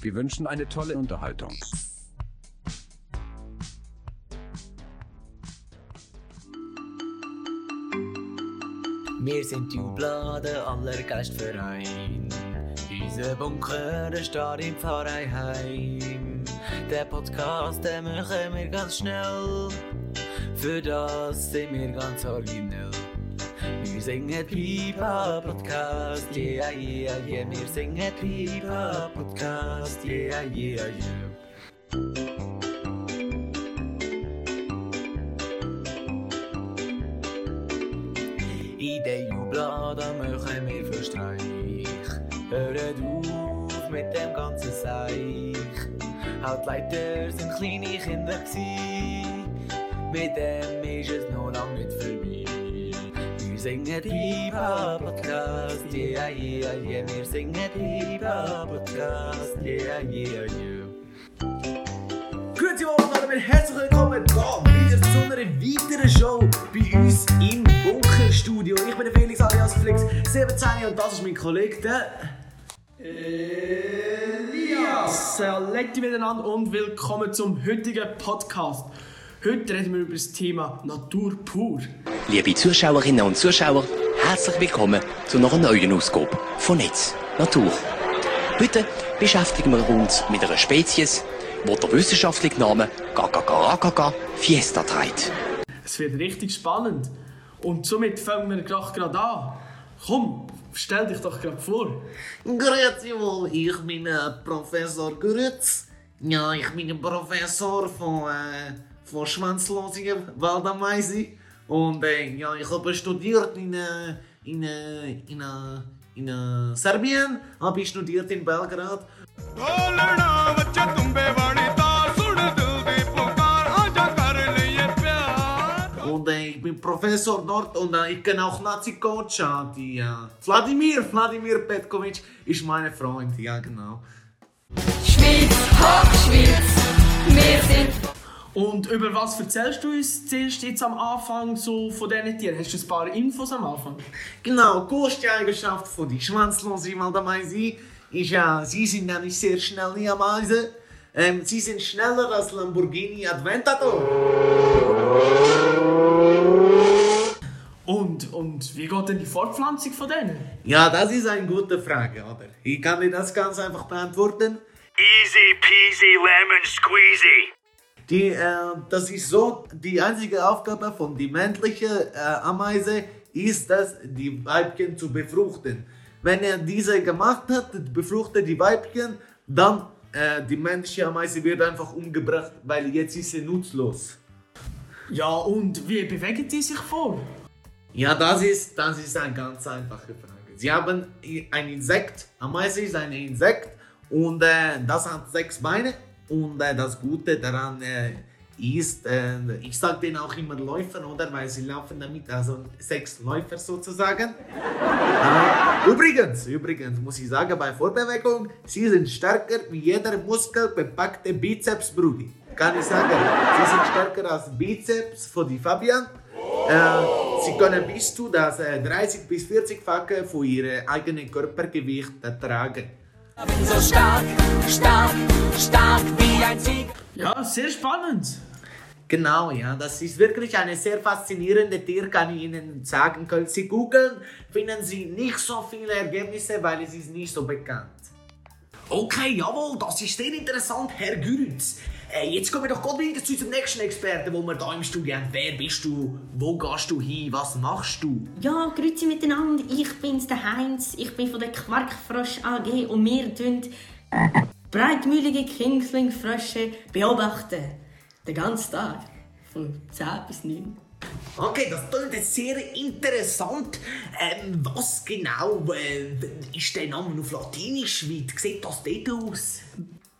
Wir wünschen eine tolle Unterhaltung. Wir sind die Bladen aller Geistverein. Unser Bunker steht im Pfarreiheim. Der Podcast, den machen wir ganz schnell. Für das sind wir ganz originell. Wir singen Pipa Podcast, yeah, yeah, yeah. Wir singen Pipa Podcast, yeah, yeah, yeah. In den Jubladen machen wir für Streich. Hört auf mit dem ganzen Seich. Halt Leiter sind kleine Kinder gsi. Mit dem ist es noch lang nicht vorbei. Wir singen Pipa Podcast, yeah, yeah, yeah. Wir singen Pipa Podcast, yeah, yeah, yeah. Grüezi wohl und herzlich willkommen da wieder zu einer weiteren Show bei uns im Bunkerstudio. Ich bin der Felix alias Flix 17 und das ist mein Kollege, der Elias. Saletti miteinander und willkommen zum heutigen Podcast. Heute reden wir über das Thema Natur pur. Liebe Zuschauerinnen und Zuschauer, herzlich willkommen zu einer neuen Ausgabe von Netz Natur. Heute beschäftigen wir uns mit einer Spezies, wo der wissenschaftliche Name Gagagaraga Fiesta trägt. Es wird richtig spannend. Und somit fangen wir gleich gerade an. Komm, stell dich doch gerade vor. Grüezi wohl, ich bin äh, Professor Grütz. Ja, ich bin ein Professor von, äh, von schwanzlosigen Waldameisen. Und äh, ja, ich habe studiert in, äh, in, äh, in, äh, in, in Serbien, habe ich studiert in Belgrad. Und äh, ich bin Professor dort und äh, ich kenne auch Nazi-Coach, die Vladimir, Vladimir Petkovic ist mein Freund, ja genau. Schweiz, hoch Schweiz, wir sind... Und über was erzählst du uns zuerst jetzt am Anfang so von diesen Tieren? Hast du ein paar Infos am Anfang? Genau, die größte Eigenschaft von die schwanzlosen Waldameisen ist ja, sie sind nämlich sehr schnelle Ameisen. Ähm, sie sind schneller als Lamborghini Aventador. Und, und wie geht denn die Fortpflanzung von denen? Ja, das ist eine gute Frage, oder? Ich kann dir das ganz einfach beantworten. Easy peasy lemon squeezy Die, äh, das ist so, die einzige Aufgabe von die männlichen äh, Ameise ist es, die Weibchen zu befruchten. Wenn er diese gemacht hat, befruchtet die Weibchen, dann äh, die männliche Ameise wird einfach umgebracht, weil jetzt ist sie nutzlos. Ja, und wie bewegen die sich vor? Ja, das ist, das ist eine ganz einfache Frage. Sie haben ein Insekt, Ameise ist ein Insekt und äh, das hat sechs Beine und äh, das Gute daran äh, ist, äh, ich sage denen auch immer Läufer, oder? Weil sie laufen damit, also sechs Läufer sozusagen. äh, übrigens, übrigens muss ich sagen, bei Vorbewegung, sie sind stärker wie jeder muskelbepackte Bizeps, Brudi. Kann ich sagen, sie sind stärker als Bizeps von die Fabian. Äh, sie können bis zu das äh, 30 bis 40-fache von ihrem eigenen Körpergewicht tragen. So stark, stark, stark wie ein Sieg. Ja, sehr spannend. Genau, ja, das ist wirklich eine sehr faszinierende Tier, kann ich Ihnen sagen. Können Sie googeln, finden Sie nicht so viele Ergebnisse, weil es ist nicht so bekannt. Okay, jawohl, das ist sehr interessant, Herr Güritz. Äh, jetzt kommen wir doch gerade wieder zu unserem nächsten Experten, wo wir da im Studio haben. Wer bist du? Wo gehst du hin? Was machst du? Ja, grüezi miteinander. Ich bin's, der Heinz. Ich bin von der Quarkfrosch AG und wir tun breitmühlige Kingslingfrösche beobachten. Den ganzen Tag. Von 10 bis 9. Okay, das klingt jetzt sehr interessant. Ähm, was genau äh, ist der Name auf Latinisch? Wie sieht das dort aus?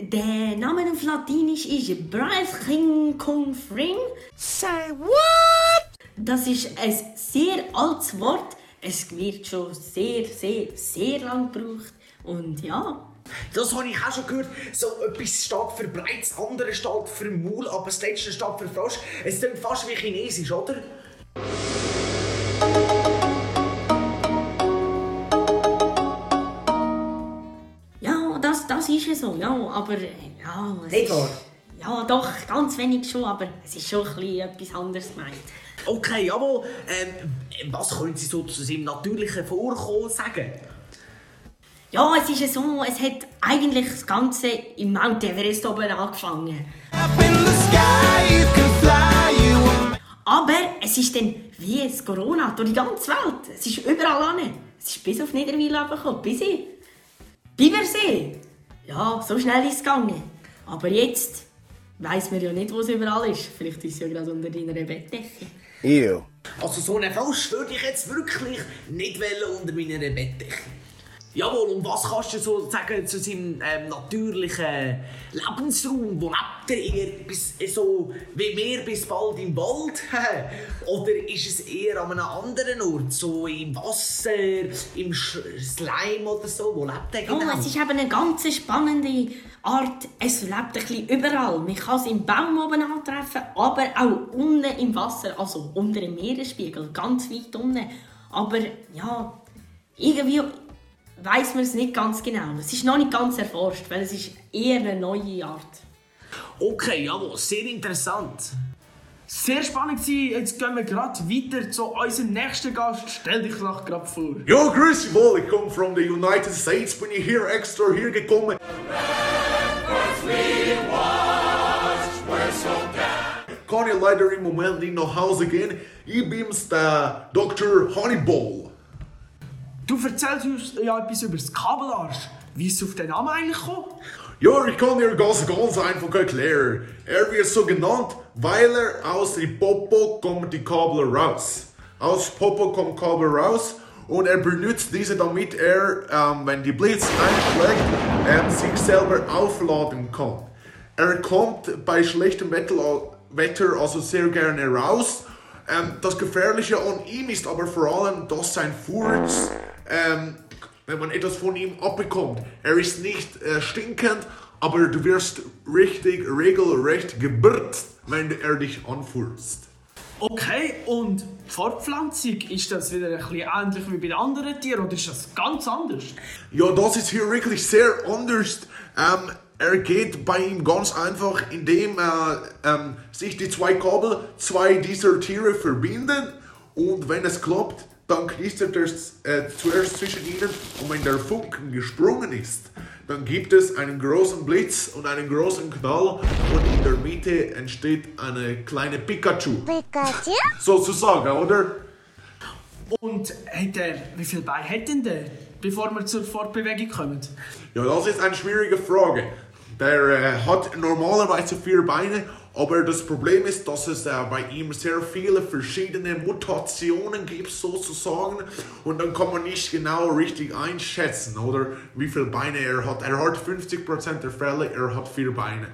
Der Name auf Latinisch ist Bryce King Kung Fring. Say what? Das ist ein sehr altes Wort. Es wird schon sehr, sehr, sehr lang gebraucht. Und ja, Das habe ich auch schon gehört. So etwas steht für breit, das andere steht für Maul, aber das letzte steht für Frosch. Es klingt fast wie Chinesisch, oder? Ist ist ja so, ja, aber äh, ja, Nicht wahr? Ja, doch, ganz wenig schon, aber es ist schon ein bisschen etwas anderes gemeint. Okay, jawohl. Ähm, was können Sie so zu seinem natürlichen Vorkommen sagen? Ja, es ist ja so, es hat eigentlich das Ganze im Mount Everest oben angefangen. Aber es ist dann wie es Corona durch die ganze Welt. Es ist überall an. Es ist bis auf Niederwil gekommen, bis in Bibersee. Ja, so schnell ist es gegangen. Aber jetzt weiss man ja nicht, wo es überall ist. Vielleicht ist es ja gerade unter deiner Bettdecke. Ew. Also so einen Frosch würde ich jetzt wirklich nicht wollen unter meiner Bettdecke. Jawohl, und was kannst du sagen zu seinem ähm, natürlichen Lebensraum? Wo lebt er eher bis, äh, so wie wir bis bald im Wald? Oder ist es eher an einem anderen Ort, so im Wasser, im Sch Slime oder so? Wo lebt er Oh, genau? es ist eben eine ganz spannende Art. Es lebt ein bisschen überall. Man kann es im Baum oben antreffen, aber auch unten im Wasser, also unter dem Meeresspiegel, ganz weit unten. Aber ja, irgendwie weiß man es nicht ganz genau. Es ist noch nicht ganz erforscht, weil es ist eher eine neue Art. Okay, jawohl, sehr interessant. Sehr spannend gewesen. Jetzt gehen wir gerade weiter zu unserem nächsten Gast. Stell dich doch gerade vor. Jo, grüß dich wohl, ich komme from the United States, bin ich hier extra hier gekommen. Kann ich leider im Moment nicht nach Hause gehen. Ich bin's, der Dr. Honeyball. Du erzählst uns ja etwas über das Kabelarsch. Wie ist es auf den Namen eigentlich gekommen? Ja, ich kann dir ganz, ganz einfach erklären. Er wird so genannt, weil er aus dem Popo kommt die Kabel raus. Aus Popo kommt Kabel raus und er benutzt diese, damit er, ähm, wenn die Blitz einschlägt, ähm, sich selber aufladen kann. Er kommt bei schlechtem Wetter, Wetter also sehr gerne raus. Ähm, das Gefährliche an ihm ist aber vor allem, dass sein Furz, ähm, wenn man etwas von ihm abbekommt, er ist nicht äh, stinkend, aber du wirst richtig regelrecht gebirgt, wenn er dich anfurzt. Okay, und Fortpflanzung, ist das wieder ein bisschen ähnlich wie bei den anderen Tieren oder ist das ganz anders? Ja, das ist hier wirklich sehr anders. Ähm, er geht bei ihm ganz einfach, indem äh, ähm, sich die zwei Kabel zwei dieser Tiere verbinden und wenn es klappt, dann knistert es äh, zuerst zwischen ihnen und wenn der Funken gesprungen ist, dann gibt es einen großen Blitz und einen großen Knall und in der Mitte entsteht eine kleine Pikachu. Pikachu? Sozusagen, oder? Und hat er, wie viel Beine hat denn der, bevor wir zur Fortbewegung kommen? Ja, das ist eine schwierige Frage. Der äh, hat normalerweise vier Beine, aber das Problem ist, dass es äh, bei ihm sehr viele verschiedene Mutationen gibt, sozusagen. Und dann kann man nicht genau richtig einschätzen, oder wie viele Beine er hat. Er hat 50% der Fälle, er hat vier Beine.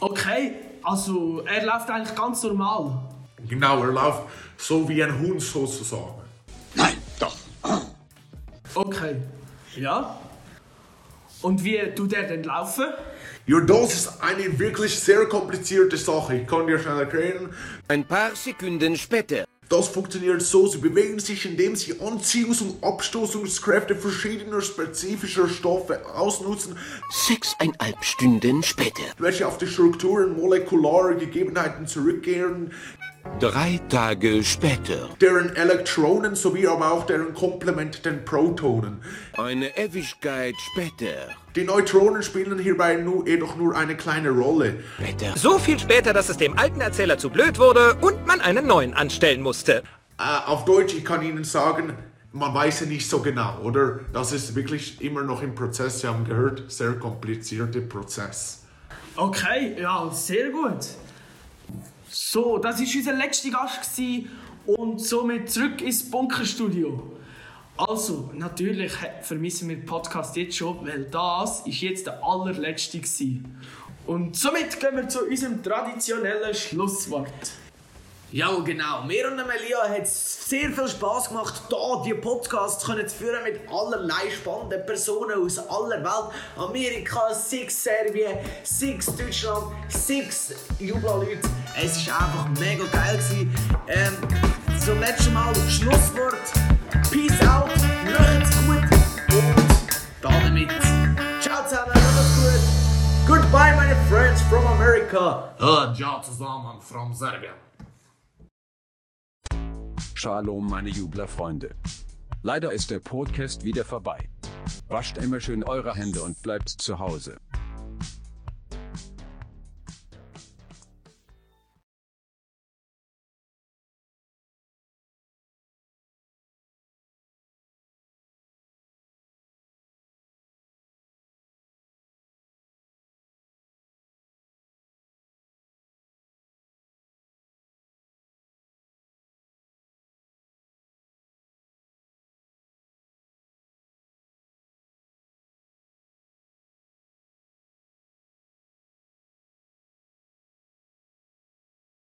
Okay, also er läuft eigentlich ganz normal. Genau, er läuft so wie ein Hund sozusagen. Okay, ja. Und wie tut er denn laufen? Ja, das ist eine wirklich sehr komplizierte Sache. Ich kann dir schnell erklären. Ein paar Sekunden später. Das funktioniert so, sie bewegen sich, indem sie Anziehungs- und Abstoßungskräfte verschiedener spezifischer Stoffe ausnutzen, Sechseinhalb Stunden später. welche auf die Strukturen molekulare Gegebenheiten zurückkehren, Drei Tage später. deren Elektronen sowie aber auch deren Komplement den Protonen. Eine Ewigkeit später. Die Neutronen spielen hierbei nur, jedoch nur eine kleine Rolle. Später. So viel später, dass es dem alten Erzähler zu blöd wurde und man einen neuen anstellen musste. Äh, auf Deutsch, ich kann Ihnen sagen, man weiß ja nicht so genau, oder? Das ist wirklich immer noch im Prozess, Sie haben gehört, sehr komplizierter Prozess. Okay, ja, sehr gut. So, das war unser letzter Gast und somit zurück ins Bunkerstudio. Also, natürlich vermissen wir den Podcast jetzt schon, weil das ist jetzt der allerletzte gewesen. Und somit gehen wir zu unserem traditionellen Schlusswort. Ja, genau. Mir und Melia hat es sehr viel Spass gemacht, hier die Podcasts können zu führen mit allerlei spannenden Personen aus aller Welt. Amerika, Six Serbien, Six Deutschland, Six Jubla-Leute. Es war einfach mega geil. Gewesen. Ähm, zum letzten Mal Schlusswort. Peace out, macht's gut und damit. Ciao zusammen, macht's gut. America. Und ja, zusammen from Serbia. Shalom, meine Jublerfreunde. Leider ist der Podcast wieder vorbei. Wascht immer schön eure Hände und bleibt zu Hause.